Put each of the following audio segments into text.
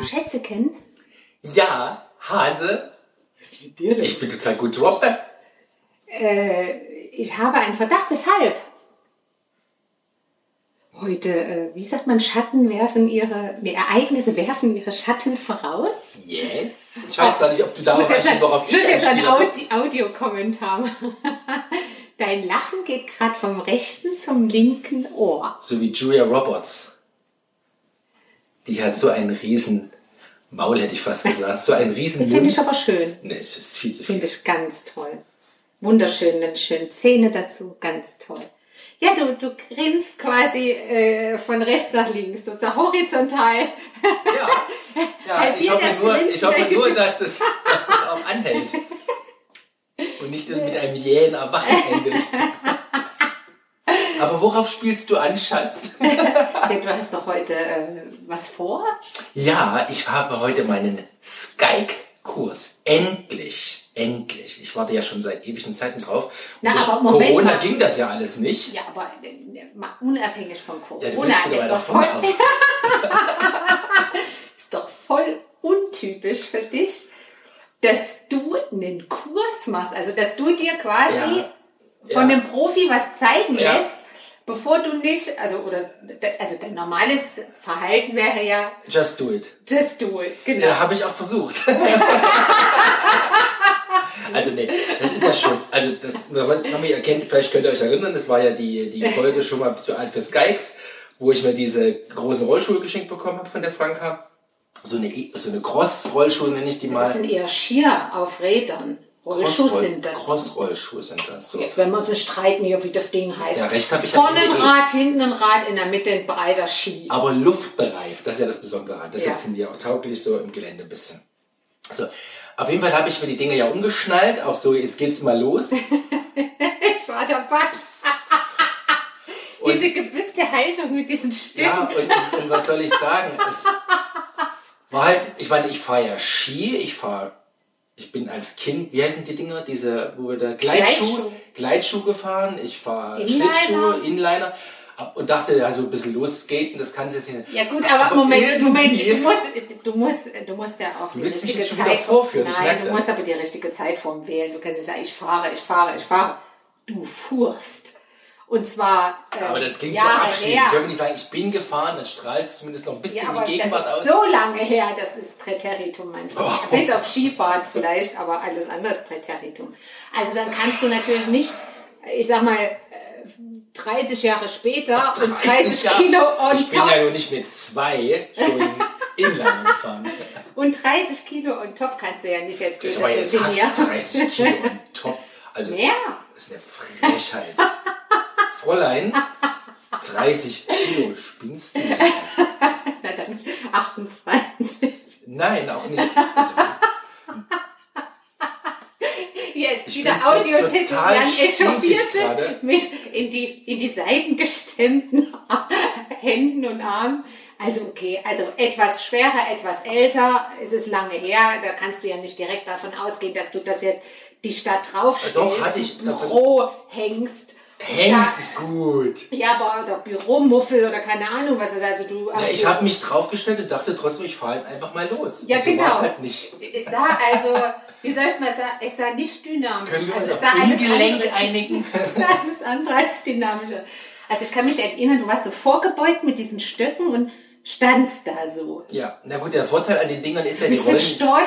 vom Schätzeken? Ja, Hase. Was ist mit dir los? Ich bin total gut drauf. Äh, ich habe einen Verdacht, weshalb? Heute, äh, wie sagt man, Schatten werfen ihre, nee, Ereignisse werfen ihre Schatten voraus? Yes. Ich weiß gar nicht, ob du darauf muss jetzt, weißt, ein, worauf ich muss ich jetzt einen. Audi Audiokommentar machen. Dein Lachen geht gerade vom rechten zum linken Ohr. So wie Julia Roberts. Die hat so einen riesen Maul, hätte ich fast gesagt. So einen riesen Finde ich aber schön. Nee, es ist viel zu viel. Finde ich ganz toll. Wunderschön, dann schön Zähne dazu, ganz toll. Ja, du, du grinst quasi äh, von rechts nach links, sozusagen horizontal. Ja, ja ich hoffe das nur, ich hoffe nur dass, das, dass das auch anhält. Und nicht mit einem jähen Erwachen endet. Aber worauf spielst du an, Schatz? Ja, du hast doch heute äh, was vor? Ja, ich habe heute meinen Skype-Kurs. Endlich. Endlich. Ich warte ja schon seit ewigen Zeiten drauf. Und Na, durch aber Moment Corona mal. ging das ja alles nicht. Ja, aber äh, mal unabhängig von Ja, Corona wieder ist, doch voll, ist doch voll untypisch für dich, dass du einen Kurs machst. Also, dass du dir quasi Ja. von Ja. einem Profi was zeigen Ja. lässt, bevor du nicht, also, oder, also dein normales Verhalten wäre ja, Just do it. just do it. Genau. Ja, habe ich auch versucht. also nee, das ist ja schon, also das, was Mami erkennt, vielleicht könnt ihr euch erinnern, das war ja die, die Folge schon mal zu alt für Skykes, wo ich mir diese großen Rollschuhe geschenkt bekommen habe von der Franka. So eine, E- so eine Cross-Rollschuhe nenne ich die das mal. sind eher Skier auf Rädern. Rollschuhe Cross-Roll- sind das. Cross-Rollschuhe sind das. So. Jetzt werden wir uns nicht streiten hier, wie das Ding heißt. Ja, recht hab ich Vorne ein. Rad, hinten ein Rad, in der Mitte ein breiter Ski. Aber luftbereift, das ist ja das Besondere. Deshalb Ja. sind die auch tauglich so im Gelände ein bisschen. Also, auf jeden Fall habe ich mir die Dinge ja umgeschnallt, auch so, jetzt geht's mal los. Ich war dabei. Und- Diese gebückte Haltung mit diesen Stimmen. Ja, und, und, und was soll ich sagen? Es war halt, ich meine, ich fahre ja Ski, ich fahre, ich bin als Kind, wie heißen die Dinger, diese, wo wir da Gleitschuh, Gleitschuh. Gleitschuh gefahren, ich fahre Inliner. Schlittschuhe, Inliner und dachte, ja, so ein bisschen losskaten, das kann jetzt nicht. Ja gut, aber, Moment, irgendwie- Moment, du musst, du musst, du musst ja auch die richtige Zeit vorführen, Nein, du das. musst aber die richtige Zeitform wählen. Du kannst nicht sagen, ich fahre, ich fahre, ich fahre. Du fuhrst. Und zwar äh, Aber das klingt so Jahre abschließend. her. Ich würde nicht sagen, ich bin gefahren, dann strahlt es zumindest noch ein bisschen Ja, aber die Gegenwart das aus. ist so lange her, das ist Präteritum, mein Freund. Oh. Bis auf Skifahren vielleicht, aber alles andere ist Präteritum. Also dann kannst du natürlich nicht, ich sag mal, äh, 30 Jahre später und 30 Jahre. Kilo on Ich bin top ja nur nicht mit zwei schon Inliner gefahren. und 30 Kilo on top kannst du ja nicht erzählen, Das dass jetzt du den fast 30 Kilo on top. Also, Mehr? das ist eine Frechheit. Fräulein, 30 Kilo, spinnst du? Na dann 28. Nein, auch nicht. Also, Jetzt Ich wieder Audiotitel, Jan echauffiert sich mit in die, in die Seiten gestemmten Händen und Armen. Also okay, also etwas schwerer, etwas älter, es ist lange her, da kannst du ja nicht direkt davon ausgehen, dass du das jetzt die Stadt draufstellst, Ja, doch, hatte ich Büro hängst. Hengst ist gut. Ja, aber oder Büromuffel oder keine Ahnung was das ist. Also du, Ja, ich habe mich draufgestellt und dachte trotzdem, ich fahre jetzt einfach mal los. Ja, Und so genau. halt nicht. Ich sah also, wie soll ich mal sagen, ich sah nicht dynamisch. Können wir also uns es sah auf andere- einigen? Es sah alles andere als dynamischer. Also ich kann mich erinnern, du warst so vorgebeugt mit diesen Stöcken und standst da so. Ja, na gut, der Vorteil an den Dingern ist ja, die rollen,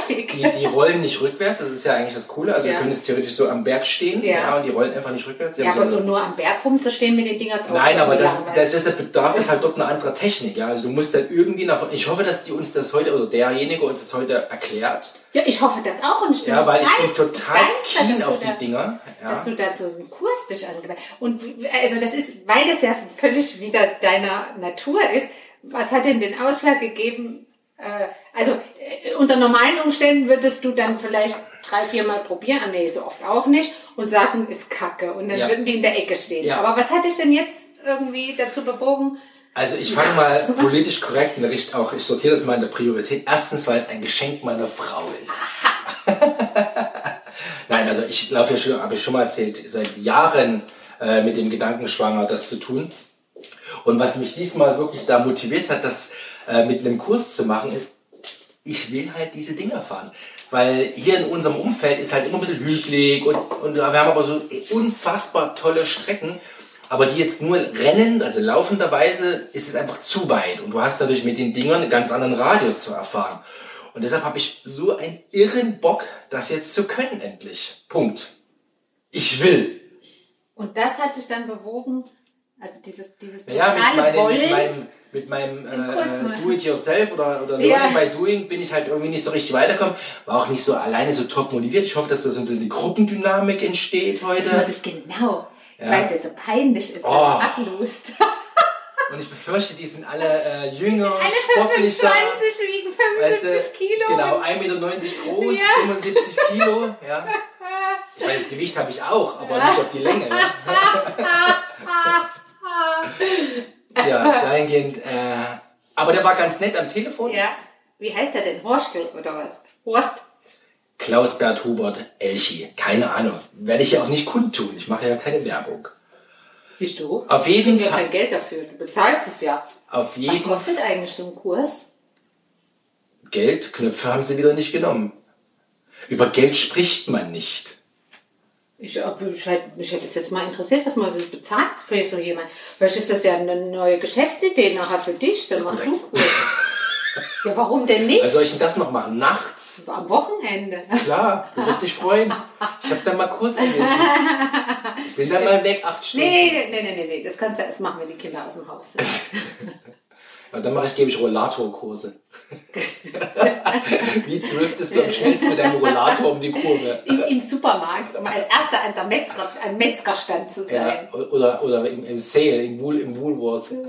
die, die rollen nicht rückwärts. Das ist ja eigentlich das Coole. Also Ja. können jetzt theoretisch so am Berg stehen Ja. ja. und die rollen einfach nicht rückwärts. Die Ja, aber so so nur am Berg rumzustehen mit den Dingern ist auch Nein, aber das, langweilig. das, das bedarf es halt dort eine andere Technik. Ja? Also du musst dann irgendwie nach... Ich hoffe, dass die uns das heute, oder derjenige uns das heute erklärt. Ja, ich hoffe das auch und ich bin Ja, weil ich total bin total begeistert, keen auf du die da- Dinger. Ja. Dass du da so einen Kurs dich angeweiht Und also das ist, weil das ja völlig wieder deiner Natur ist, was hat denn den Ausschlag gegeben? Äh, also äh, unter normalen Umständen würdest du dann vielleicht drei, vier Mal probieren, ah nee, so oft auch nicht, und sagen, ist Kacke. Und dann Ja. würden die in der Ecke stehen. Ja. Aber was hat dich denn jetzt irgendwie dazu bewogen? Also ich fange mal politisch korrekt in Richtung auch, ich sortiere das mal in der Priorität. Erstens, weil es ein Geschenk meiner Frau ist. Nein, also ich laufe ja schon, habe ich schon mal erzählt, seit Jahren äh, mit dem Gedanken schwanger, das zu tun. Und was mich diesmal wirklich da motiviert hat, das äh, mit einem Kurs zu machen, ist, ich will halt diese Dinger fahren. Weil hier in unserem Umfeld ist halt immer ein bisschen hügelig und, und wir haben aber so unfassbar tolle Strecken. Aber die jetzt nur rennen, also laufenderweise, ist es einfach zu weit. Und du hast dadurch mit den Dingern einen ganz anderen Radius zu erfahren. Und deshalb habe ich so einen irren Bock, das jetzt zu können endlich. Punkt. Ich will. Und das hat dich dann bewogen, also dieses, dieses Ja, mit, totale meinem, mit Wollen. meinem, mit meinem äh. Do-it-yourself oder, oder Ja. Learning by Doing bin ich halt irgendwie nicht so richtig weitergekommen. War auch nicht so alleine so top motiviert. Ich hoffe, dass da so eine Gruppendynamik entsteht heute. Das muss ich genau, Ja. weil es ja so peinlich ist, Oh. man ablust. Und ich befürchte, die sind alle äh, jünger, Alle sportlicher. 25 wiegen 75 Kilo. Genau, 1,90 Meter groß, Ja. 75 Kilo. Ja. Ich das Gewicht habe ich auch, aber nicht auf die Länge. Ja, ja dahingehend. Äh, aber der war ganz nett am Telefon. Ja. Wie heißt der denn? Horstel oder was? Horst? Klaus-Bert Hubert Elchi. Keine Ahnung. Werde ich ja auch nicht kundtun. Ich mache ja keine Werbung. Bist du? Auf jeden Ich krieg ja Fall- kein Geld dafür. Du bezahlst es ja. Auf Was jeden kostet eigentlich so ein Kurs? Geld, Knöpfe haben sie wieder nicht genommen. Über Geld spricht man nicht. Ich, ich, mich hätte es jetzt mal interessiert, was man das bezahlt für so jemand. Vielleicht ist das ja eine neue Geschäftsidee nachher für dich. Dann machst du Kurs. Ja, warum denn nicht? Was soll ich denn das noch machen? Nachts? Am Wochenende. Klar, du wirst dich freuen. Ich habe da mal Kurs gelesen. Ich bin dann mal weg, acht Stunden. Nee, nee, nee, nee, nee. Das kannst du erst machen, wenn die Kinder aus dem Haus sind. Ja, dann mache ich, gebe ich Rollatorkurse. Wie driftest du am schnellsten mit deinem Rollator um die Kurve? Im, Im Supermarkt, um als Erster an der Metzger, am Metzgerstand zu Ja, sein. oder, oder im, im Sale, im, Wool, im Woolworth.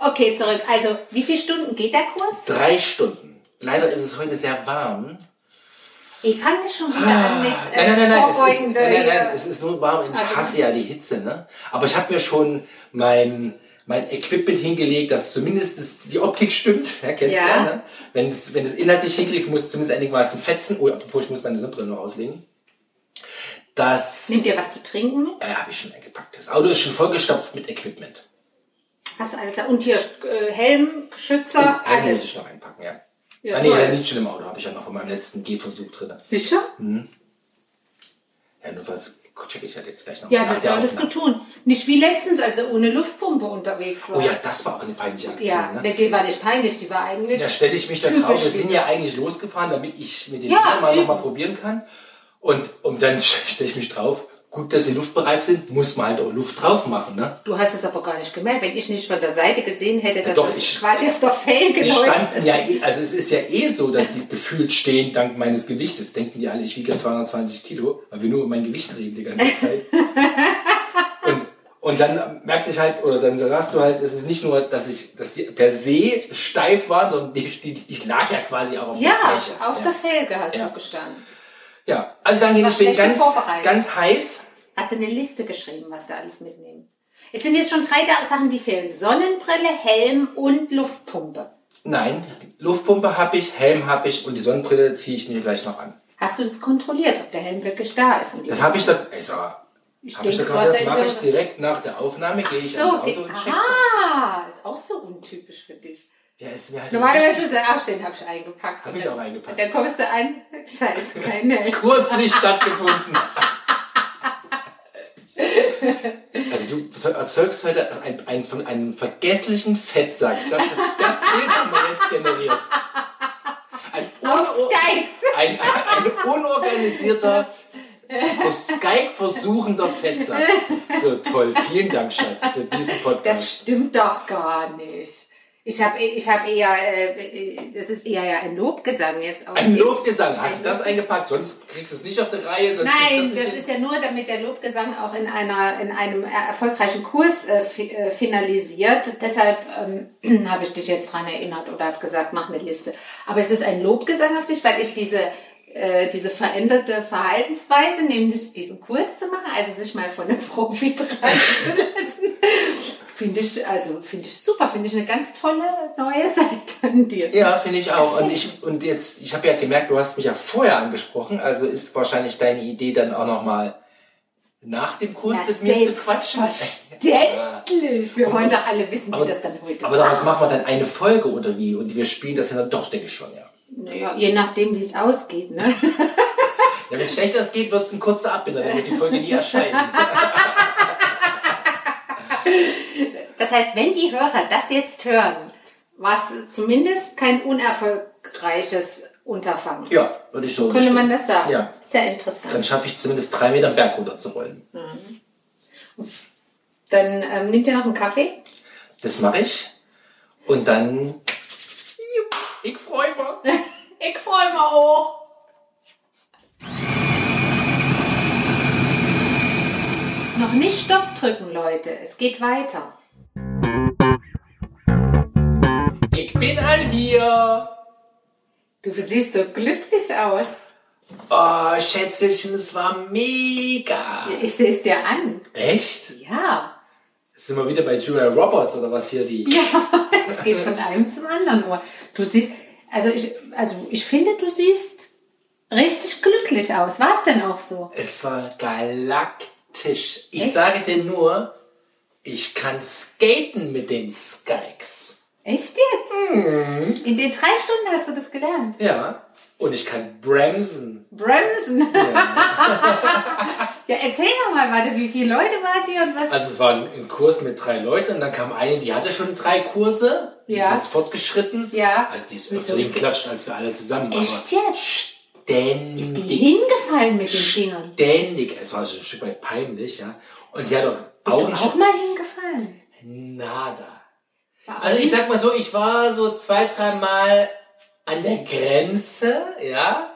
Okay, zurück. Also, wie viele Stunden geht der Kurs? Drei Stunden. Leider ist es heute sehr warm. Ich fange schon wieder an mit Ah, Nein, nein, nein, nein, es ist, vorbeugende... nein, nein, nein, es ist nur warm und ich Also- hasse ja die Hitze, ne? Aber ich habe mir schon mein, mein Equipment hingelegt, dass zumindest die Optik stimmt. Ja, kennst Ja. du ja, ne? Wenn es, wenn es inhaltlich hinkriegst, muss es zumindest einigermaßen fetzen. Oh, apropos, ich muss meine Sonnenbrille noch auslegen. Das Nimm dir was zu trinken mit? äh, habe ich schon eingepackt. Das Auto ist schon vollgestopft mit Equipment. Hast du alles da? Und hier äh, Helm, Schützer, muss alles. ich noch einpacken, ja. Ja, ah, nee, der liegt schon im Auto, habe ich ja noch von meinem letzten Gehversuch drin. Sicher? Ja, nur was check ich halt jetzt gleich noch Ja, das der solltest du tun. Nicht wie letztens, als er ohne Luftpumpe unterwegs war. Oh ja, das war auch eine peinliche Aktion, Ja, ne? die- war nicht peinlich, die war eigentlich. Da stelle ich mich da drauf. Wir sind ja eigentlich losgefahren, damit ich mit den Ja, mal nochmal probieren kann. Und, und dann stelle ich mich drauf. Gut, dass sie luftbereit sind, muss man halt auch Luft drauf machen. Ne? Du hast es aber gar nicht gemerkt. Wenn ich nicht von der Seite gesehen hätte, dass doch, es ich- quasi auf der Felge Sie läuft. standen ja, eh- also es ist ja eh so, dass die gefühlt stehen dank meines Gewichtes. Denken die alle, ich wiege 220 Kilo, weil wir nur über mein Gewicht reden die ganze Zeit. und, und dann merkte ich halt, oder dann sagst du halt, es ist nicht nur, dass ich, dass die per se steif waren, sondern die, die, ich lag ja quasi auch auf Ja, der Fläche. auf ja. der Felge hast Ja. du gestanden. Ja, also dann ich bin ganz, ganz heiß. Hast du eine Liste geschrieben, was da alles mitnehmen? Es sind jetzt schon drei Da- Sachen, die fehlen. Sonnenbrille, Helm und Luftpumpe. Nein, Luftpumpe habe ich, Helm habe ich und die Sonnenbrille ziehe ich mir gleich noch an. Hast du das kontrolliert, ob der Helm wirklich da ist? Das habe ich doch, also, Ich habe ich denke, hast gerade, ja mache ich direkt nach der Aufnahme, gehe ich so, ans okay. Auto und check das. Ah, ist auch so untypisch für dich. Ja, ist mir halt Normalerweise ist er auch stehen, habe ich eingepackt. Hab Und ich auch eingepackt. Und dann kommst du an, scheiße, keine. Kurs nicht stattgefunden. Also du erzeugst heute ein, ein, von einem vergesslichen Fettsack. Das, das Bild haben wir jetzt generiert. Ein, unor- ein, ein unorganisierter, Skype versuchender Fettsack. So toll. Vielen Dank, Schatz, für diesen Podcast. Das stimmt doch gar nicht. Ich habe ich hab eher, äh, das ist eher ja ein Lobgesang jetzt. Auch Ein. Lobgesang. Hast du das eingepackt? Sonst kriegst du es nicht auf der Reihe. Sonst Nein, das hin. ist ja nur, damit der Lobgesang auch in, einer, in einem erfolgreichen Kurs äh, äh, finalisiert. Deshalb ähm, habe ich dich jetzt dran erinnert oder habe gesagt, mach eine Liste. Aber es ist ein Lobgesang auf dich, weil ich diese, äh, diese veränderte Verhaltensweise, nämlich diesen Kurs zu machen, also sich mal von einem Profi beraten zu lassen, finde ich, also finde ich super, finde ich eine ganz tolle neue Seite an dir. Ja, finde ich auch. Und ich und jetzt, ich habe ja gemerkt, du hast mich ja vorher angesprochen, also ist wahrscheinlich deine Idee dann auch nochmal nach dem Kurs Na, mit mir zu quatschen. Selbstverständlich. Wir wollen doch alle wissen, wie das dann heute Aber daraus machen wir dann eine Folge oder wie? Und wir spielen das ja dann doch, denke ich schon, ja. Naja, je nachdem, wie es ausgeht. Ne? Ja, wenn es schlechter geht, wird es ein kurzer Abbinder, dann wird die Folge nie erscheinen. Das heißt, wenn die Hörer das jetzt hören, war es zumindest kein unerfolgreiches Unterfangen. Ja, würde ich so Könnte bestimmen. man das sagen? Ja. Sehr interessant. Dann schaffe ich zumindest drei Meter Berg runter zu rollen. Dann ähm, nimmt ihr noch einen Kaffee? Das mache ich. Und dann. Ich freue mich. Ich freue mich auch. Noch nicht Stopp drücken, Leute. Es geht weiter. Ich bin all hier. Du siehst so glücklich aus. Oh, Schätzchen, es war mega. Ich sehe es dir an. Echt? Ja. Sind wir wieder bei Julia Roberts oder was hier die? Ja, es geht von einem zum anderen. Du siehst, also ich, also ich finde, du siehst richtig glücklich aus. War es denn auch so? Es war galaktisch. Ich Echt? sage dir nur, ich kann skaten mit den Skykes. Echt jetzt? Mhm. In den drei Stunden hast du das gelernt. Ja. Und ich kann bremsen. Bremsen. Ja, erzähl doch mal, warte, wie viele Leute wart ihr und was? Also es war ein, Kurs mit drei Leuten und dann kam eine, die hatte schon drei Kurse. Die Ja. ist jetzt fortgeschritten. Ja. Also die ist öfter geklatscht als wir alle zusammen. Echt aber jetzt? ständig. Ist die hingefallen mit den Fingern? Ständig. Es war schon ein Stück weit peinlich, ja. Und sie hat auch Bist du Augen. auch mal hingefallen? Nada. Also ich sag mal so, ich war so zwei, drei Mal an der Grenze, ja.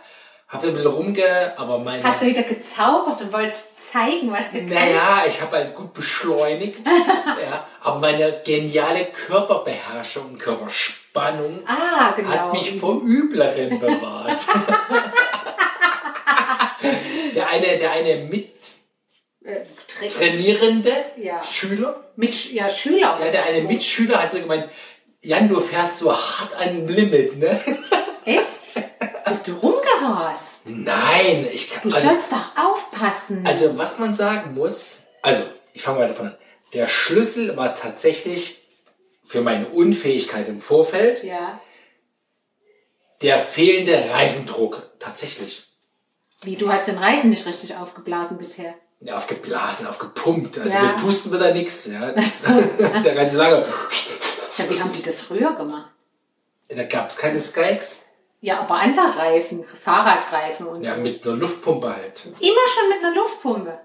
Hab ein bisschen rumge... Aber meine... Hast du wieder gezaubert und wolltest zeigen, was du kannst? Naja, ich habe halt gut beschleunigt. ja, aber meine geniale Körperbeherrschung und Körperspannung Ah, genau. hat mich vor Übleren bewahrt. der eine, der eine Äh, Trick. mittrainierende Ja. Schüler, Mit, ja, Schüler. ja, der eine Mitschüler hat so gemeint, Jan, du fährst so hart an dem Limit, ne? Echt? Bist du rumgerast? Nein, ich Du kann. Also, sollst doch aufpassen. also was man sagen muss, also ich fange mal davon an. Der Schlüssel war tatsächlich für meine Unfähigkeit im Vorfeld ja. der fehlende Reifendruck. Tatsächlich. Wie, du hast den Reifen nicht richtig aufgeblasen bisher. Ja, aufgeblasen, aufgepumpt. Also Ja. mit Pusten wird da nichts. Ja. der ganze lange. Ja, wie haben die das früher gemacht? Da gab es keine Skykes. Ja, aber andere Reifen, Fahrradreifen und Ja, so. mit einer Luftpumpe halt. Immer schon mit einer Luftpumpe.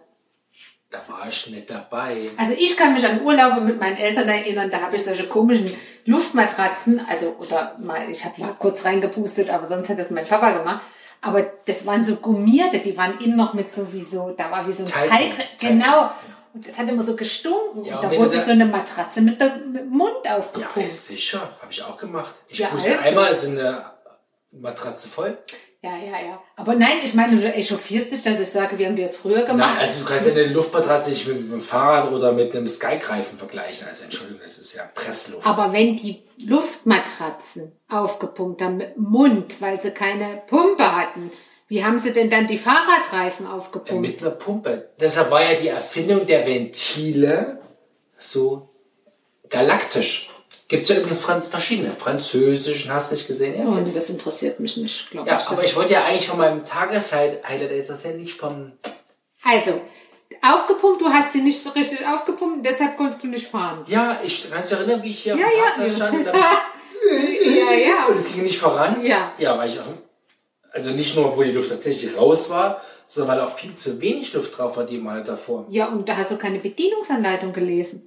Da war ich nicht dabei. Also ich kann mich an Urlaube mit meinen Eltern erinnern, da habe ich solche komischen Luftmatratzen, also oder mal, ich habe mal kurz reingepustet, aber sonst hätte es mein Papa gemacht. Aber das waren so gummierte, die waren innen noch mit so wie so, da war wie so ein Teig- Teig, Teig. genau. Und das hat immer so gestunken. Ja, und da wurde da- so eine Matratze mit, der, mit dem Mund Ja, aufgepumpt. sicher. Habe ich auch gemacht. Ich Ja, puste also. einmal, ist eine Matratze voll. Ja, ja, ja. Aber nein, ich meine, du echauffierst dich, dass ich sage, wir haben das früher gemacht. Nein, also du kannst ja eine Luftmatratze nicht mit einem Fahrrad oder mit einem Skygreifen vergleichen. Also Entschuldigung, das ist ja Pressluft. Aber wenn die Luftmatratzen aufgepumpt haben mit Mund, weil sie keine Pumpe hatten, wie haben sie denn dann die Fahrradreifen aufgepumpt? Mit einer Pumpe. Deshalb war ja die Erfindung der Ventile so galaktisch. Gibt es ja übrigens Franz verschiedene. Französischen hast du nicht gesehen? Ja, Und das interessiert mich nicht, glaube ja ich. aber ich wollte ja eigentlich von meinem Tageshighlight ist das ja nicht vom... also, aufgepumpt, du hast sie nicht so richtig aufgepumpt, deshalb konntest du nicht fahren. Ja, ich kannst du dich erinnern, wie ich hier Ja, auf dem ja. Stand und, dann, ja, ja. und es ging nicht voran? Ja. Ja, weil ich auf also nicht nur, wo die Luft tatsächlich raus war, sondern weil auch viel zu wenig Luft drauf war, die Mal davor. Ja, und da hast du keine Bedienungsanleitung gelesen.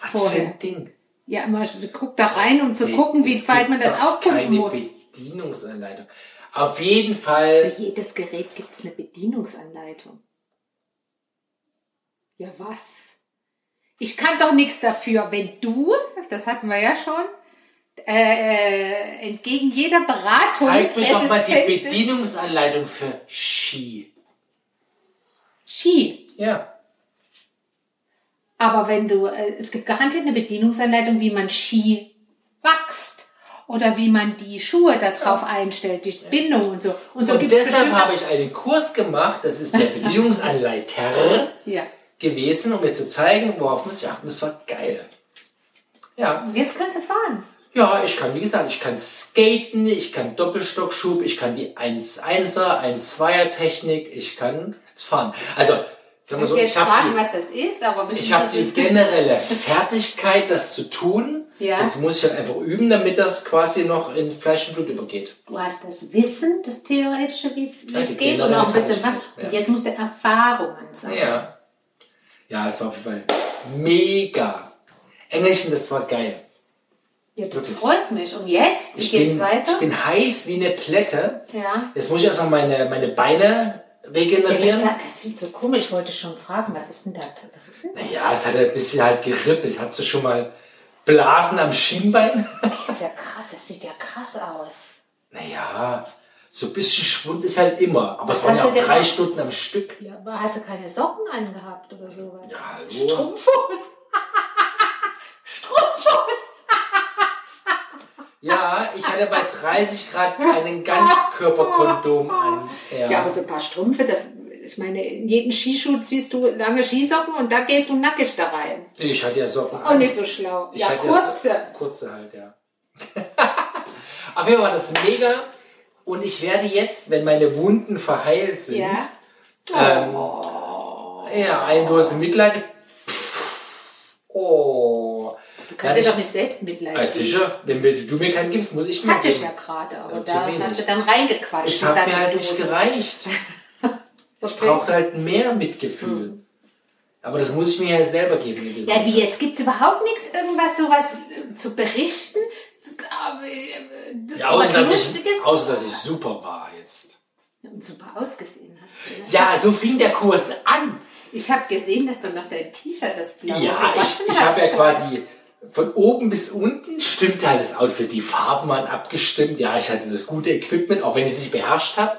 Was Vorher. Ding. Ja, immer guck da rein, um zu gucken, wie weit man das aufpumpen muss. Bedienungsanleitung. Auf jeden Fall. Für jedes Gerät gibt es eine Bedienungsanleitung. Ja, was? Ich kann doch nichts dafür, wenn du, das hatten wir ja schon, äh, entgegen jeder Beratung Zeig mir doch mal die. Bedienungsanleitung für Ski. Ski. Ja. Aber wenn du, äh, es gibt garantiert eine Bedienungsanleitung, wie man Ski wächst oder wie man die Schuhe darauf einstellt, die Bindung und so. Und so Und deshalb habe ich einen Kurs gemacht, das ist der Bedienungsanleiter Ja. gewesen, um mir zu zeigen, worauf muss ich achten. Das war geil. Ja. Und jetzt kannst du fahren. Ja, ich kann, wie gesagt, ich kann skaten, ich kann Doppelstockschub, ich kann die 1-1er, 1-2er Technik, ich kann jetzt fahren. Also, wir Ich so, ich habe fragen, die, was das ist, aber ich habe die ist- generelle Fertigkeit, das zu tun. Ja. Jetzt muss ich halt einfach üben, damit das quasi noch in Fleisch und Blut übergeht. Du hast das Wissen, das Theoretische, wie, wie Ja, es geht, und auch ein bisschen was. Und ja. jetzt musst du Erfahrungen sammeln. Ja. Ja, es war auf jeden Fall mega. Engelchen, das war geil. Ja, das Wirklich. freut mich. Und jetzt? Wie Ich geht's bin, weiter? ich bin heiß wie eine Plätte. Ja. Jetzt muss ich erstmal meine, meine Beine Ja, regenerieren. das, das sieht so komisch. Ich wollte schon fragen, was ist denn das? Was ist denn das? Ja, es hat ein bisschen halt gerippelt. Hast du schon mal Blasen am Schienbein? Das ist ja krass. Das sieht ja krass aus. Naja, so ein bisschen Schwund ist halt immer. Aber es waren ja auch drei? Stunden am Stück. Ja, aber hast du keine Socken angehabt oder sowas? Ja, hallo. Strumpffuß. Ja, ich hatte bei 30 Grad keinen Ganzkörperkondom an. Ja. Ja, aber so ein paar Strümpfe, das, ich meine, in jedem Skischuh ziehst du lange Skisocken und da gehst du nackig da rein. ich hatte ja Socken Auch nicht so schlau. Ich ja, kurze. Das, kurze halt, ja. Auf jeden Fall war das mega. Und ich werde jetzt, wenn meine Wunden verheilt sind, Ja. ähm, ja, ein bloßes Mitleid. Oh. Du kannst dir doch nicht selbst Mitleid Ja, geben. sicher, wenn du mir keinen gibst, muss ich mir Hatte ich ja gerade, aber Ja, da hast du dann reingequatscht. Es hat mir halt nicht gereicht. Ich brauchte halt mehr Mitgefühl. Aber das muss ich mir ja selber geben. Ja, wie jetzt? Gibt es überhaupt nichts, irgendwas sowas äh, zu berichten? Äh, äh, Ja, außer, was dass ich, außer dass ich super war jetzt. Und super ausgesehen hast. du, ne? Ja, so fing der Kurs an. Ich habe gesehen, dass du noch dein T-Shirt, das blaue Ja, ich, ich habe ja quasi von oben bis unten stimmte halt das Outfit. Die Farben waren abgestimmt. Ja, ich hatte das gute Equipment, auch wenn ich es nicht beherrscht habe.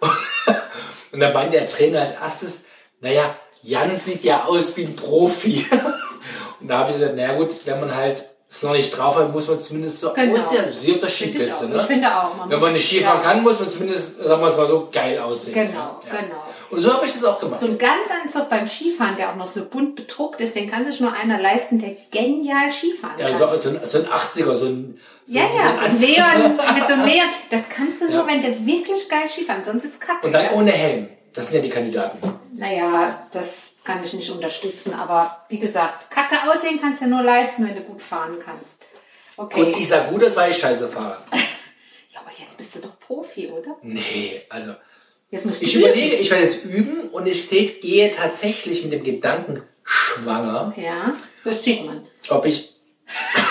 Und dann meinte der Trainer als erstes, naja, Jan sieht ja aus wie ein Profi. Und da habe ich gesagt, naja gut, wenn man halt es noch nicht drauf hat, muss man zumindest so Genau. aussehen. Wie auf der Skipiste, ne? Ich finde auch. Man Wenn man nicht Skifahren ja. kann, muss man zumindest, sagen wir es mal so, geil aussehen. Genau, Ja. genau. Und so habe ich das auch gemacht. So ein Ganzanzug beim Skifahren, der auch noch so bunt bedruckt ist, den kann sich nur einer leisten, der genial Skifahren Ja, kann. so, so, ein, so ein 80er, so ein. So, ja, ja, so ein Anzug. Leon, mit so einem Leon. Das kannst du nur, Ja. wenn der wirklich geil Skifahren, sonst ist es kacke. Und dann ja? ohne Helm. Das sind ja die Kandidaten. Naja, das kann ich nicht unterstützen, aber wie gesagt, kacke aussehen kannst du nur leisten, wenn du gut fahren kannst. Okay. Und ich sag gut, das war ich scheiße fahre. ja, aber jetzt bist du doch Profi, oder? Nee, also. Jetzt musst du Ich üben. überlege, ich werde jetzt üben und ich steht, gehe tatsächlich mit dem Gedanken schwanger, Ja, das sieht man. ob ich.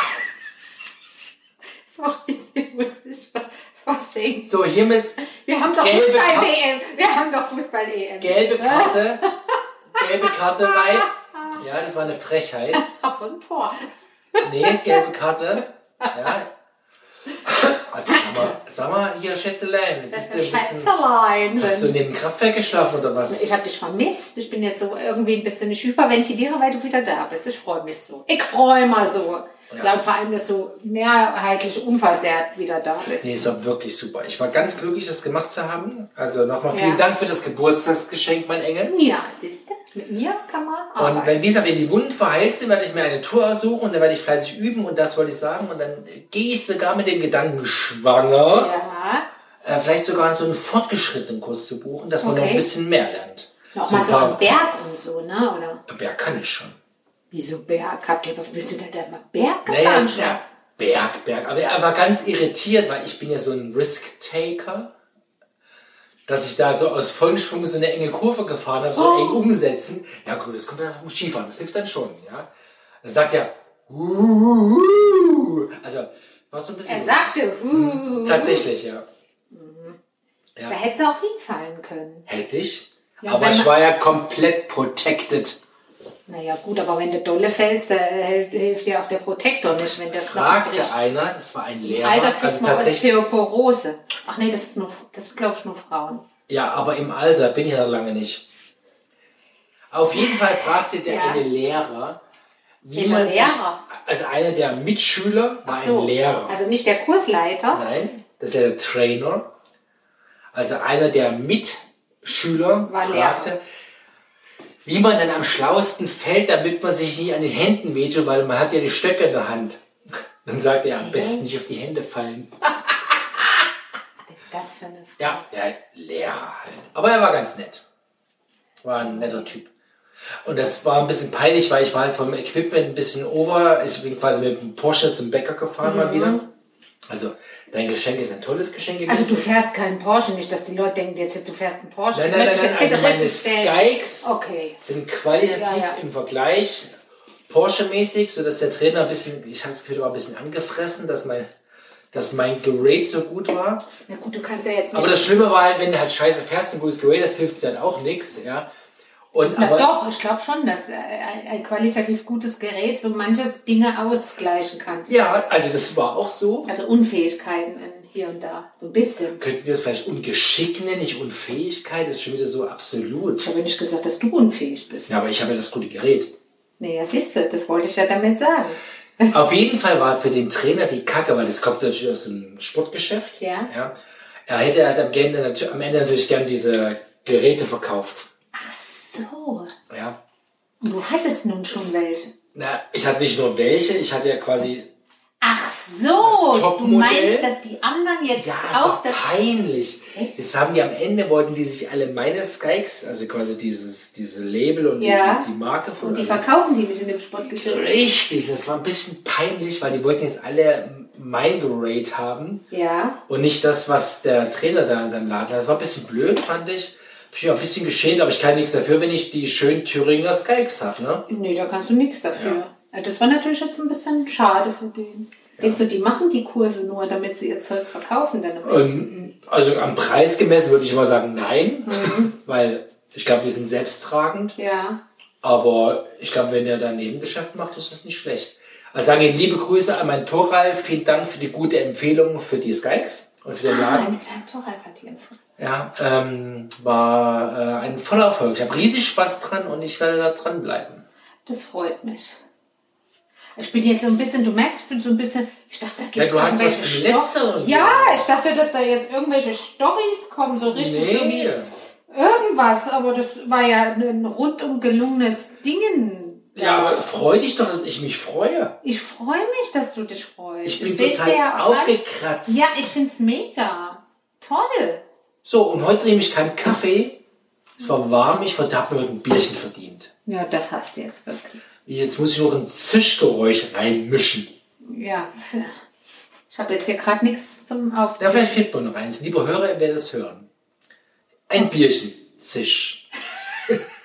Sorry, hier musste ich was- was singen. So, hiermit Wir haben doch Gelbe Fußball-WM. Wir haben doch Fußball-EM. gelbe Karte, gelbe Karte bei. Ja, das war eine Frechheit. Von Tor. Nee, gelbe Karte. Ja. Also, sag mal, sag mal hier, Schätzelein, bist du ein ein Schätzelein. hast du neben Kraftwerk geschlafen oder was? Ich habe dich vermisst. Ich bin jetzt so irgendwie ein bisschen nicht hyperventiliere, weil du wieder da bist. Ich freue mich so. Ich freue mich so. Ja. und vor allem, dass du mehrheitlich unversehrt wieder da bist. Nee, es war wirklich super. Ich war ganz glücklich, das gemacht zu haben. Also nochmal vielen. Dank für das Geburtstagsgeschenk, mein Engel. Ja, siehst du, mit mir kann man Und arbeiten. wenn, wie gesagt, wenn die Wunden verheilt sind, werde ich mir eine Tour aussuchen und dann werde ich fleißig üben und das wollte ich sagen. Und dann gehe ich sogar mit dem Gedanken schwanger, ja, äh, vielleicht sogar so einen fortgeschrittenen Kurs zu buchen, dass man noch Okay. ein bisschen mehr lernt. auch So so am Berg und so, ne? Oder Berg kann ich schon. Wieso Berg? Habt ihr, willst du da, da mal Berg gefahren schon? ja, Berg, Berg. Aber er war ganz irritiert, weil ich bin ja so ein Risk-Taker, dass ich da so aus Vollschwung so eine enge Kurve gefahren habe, so Oh. eng umsetzen. Ja gut, das kommt einfach vom Skifahren, das hilft dann schon. Ja. Dann sagt er, "Uh." also war so ein bisschen Er sagte, huh. Tatsächlich, ja. Da hättest du auch hinfallen können. Hätte ich. Ja, aber ich war ja komplett protected. Naja, gut, aber wenn du dolle fällst, äh, hilft dir auch der Protektor nicht, wenn der Fragte bricht. einer, das war ein Lehrer, Alter, kriegst also tatsächlich, Osteoporose. Ach nee, das ist nur, das glaube ich nur Frauen. Ja, aber im Alter bin ich ja lange nicht. Auf jeden Fall fragte der Ja. eine Lehrer, wie Welcher man Lehrer? sich Also einer der Mitschüler war So. ein Lehrer. Also nicht der Kursleiter. Nein, das ist der Trainer. Also einer der Mitschüler War fragte, wie man dann am schlauesten fällt, damit man sich nicht an den Händen wehtut, weil man hat ja die Stöcke in der Hand. Dann sagt er, am besten nicht auf die Hände fallen. Das für eine Ja, der Lehrer halt. Aber er war ganz nett. War ein netter Typ. Und das war ein bisschen peinlich, weil ich war halt vom Equipment ein bisschen over. Ich bin quasi mit dem Porsche zum Bäcker gefahren mal wieder. Also, dein Geschenk ist ein tolles Geschenk gewesen. Also du fährst keinen Porsche, nicht, dass die Leute denken, jetzt du fährst einen Porsche. Nein, Das nein, möchte nein, nein, jetzt also meine. Skikes Okay. sind qualitativ Ja, ja. im Vergleich Porsche-mäßig, sodass der Trainer ein bisschen, ich habe das Gefühl, war ein bisschen angefressen, dass mein, dass mein Gerät so gut war. Na gut, du kannst ja jetzt nicht. Aber das Schlimme war halt, wenn du halt scheiße fährst, ein gutes Gerät, das hilft dir halt auch nichts, ja. Und Na aber, doch, ich glaube schon, dass äh, ein, qualitativ gutes Gerät so manches Dinge ausgleichen kann. ja, also das war auch so. Also Unfähigkeiten hier und da. So ein bisschen. Könnten wir es vielleicht Ungeschick nennen, nicht Unfähigkeit, das ist schon wieder so absolut. Ich habe nicht gesagt, dass du unfähig bist. Ja, aber ich habe ja das gute Gerät. Nee, ja, siehst du, das wollte ich ja damit sagen. Auf jeden Fall war für den Trainer die Kacke, weil das kommt natürlich aus dem Sportgeschäft. Ja. ja. Er hätte halt am Ende, am Ende natürlich gern diese Geräte verkauft. Ach so. Ja. Und du hattest nun schon welche. Na, ich hatte nicht nur welche, ich hatte ja quasi, Ach so, Das du meinst, dass die anderen jetzt ja, das auch das. peinlich. Jetzt haben die am Ende, wollten die sich alle meine Skikes, also quasi dieses, diese Label und Ja. die, die Marke von Und die also- verkaufen die nicht in dem Sportgeschäft. Richtig, das war ein bisschen peinlich, weil die wollten jetzt alle mein Gerät haben. Ja. Und nicht das, was der Trainer da in seinem Laden hat. Das war ein bisschen blöd, fand ich. Hab ich auch ein bisschen geschämt, aber ich kann nichts dafür, wenn ich die schönen Thüringer Skikes habe, ne? Nee, da kannst du nichts dafür. Ja. Das war natürlich jetzt ein bisschen schade für den. Denkst du, die machen die Kurse nur, damit sie ihr Zeug verkaufen dann? Ähm, also am Preis gemessen würde ich immer sagen, nein. Weil ich glaube, die sind selbsttragend. Ja. Aber ich glaube, wenn der da ein Nebengeschäft macht, ist das nicht schlecht. Also sage ich liebe Grüße an meinen Toral. Vielen Dank für die gute Empfehlung für die Skikes und für den Ah, Laden. ein Torreif hat die empfohlen. Ja, ähm, war äh, ein voller Erfolg. Ich habe riesig Spaß dran und ich werde da dranbleiben. Das freut mich. Ich bin jetzt so ein bisschen, du merkst, ich bin so ein bisschen, ich dachte, da Ja, gibt du hast was und so. Ja, ich dachte, dass da jetzt irgendwelche Storys kommen, so richtig so wie Nee. irgendwas, aber das war ja ein rundum gelungenes Dingen. Ja, aber freu dich doch, dass ich mich freue. Ich freue mich, dass du dich freust. Ich bin seh's total ja aufgekratzt. Ja, ich find's mega. Toll. So, und heute nehme ich keinen Kaffee. Es war warm, ich habe mir ein Bierchen verdient. Ja, das hast du jetzt wirklich. Jetzt muss ich noch ein Zischgeräusch reinmischen. Ja, ich habe jetzt hier gerade nichts zum Ja, Aufziehen. vielleicht fehlt mir noch eins. Lieber Hörer, wer das hören. Ein Bierchen. Zisch.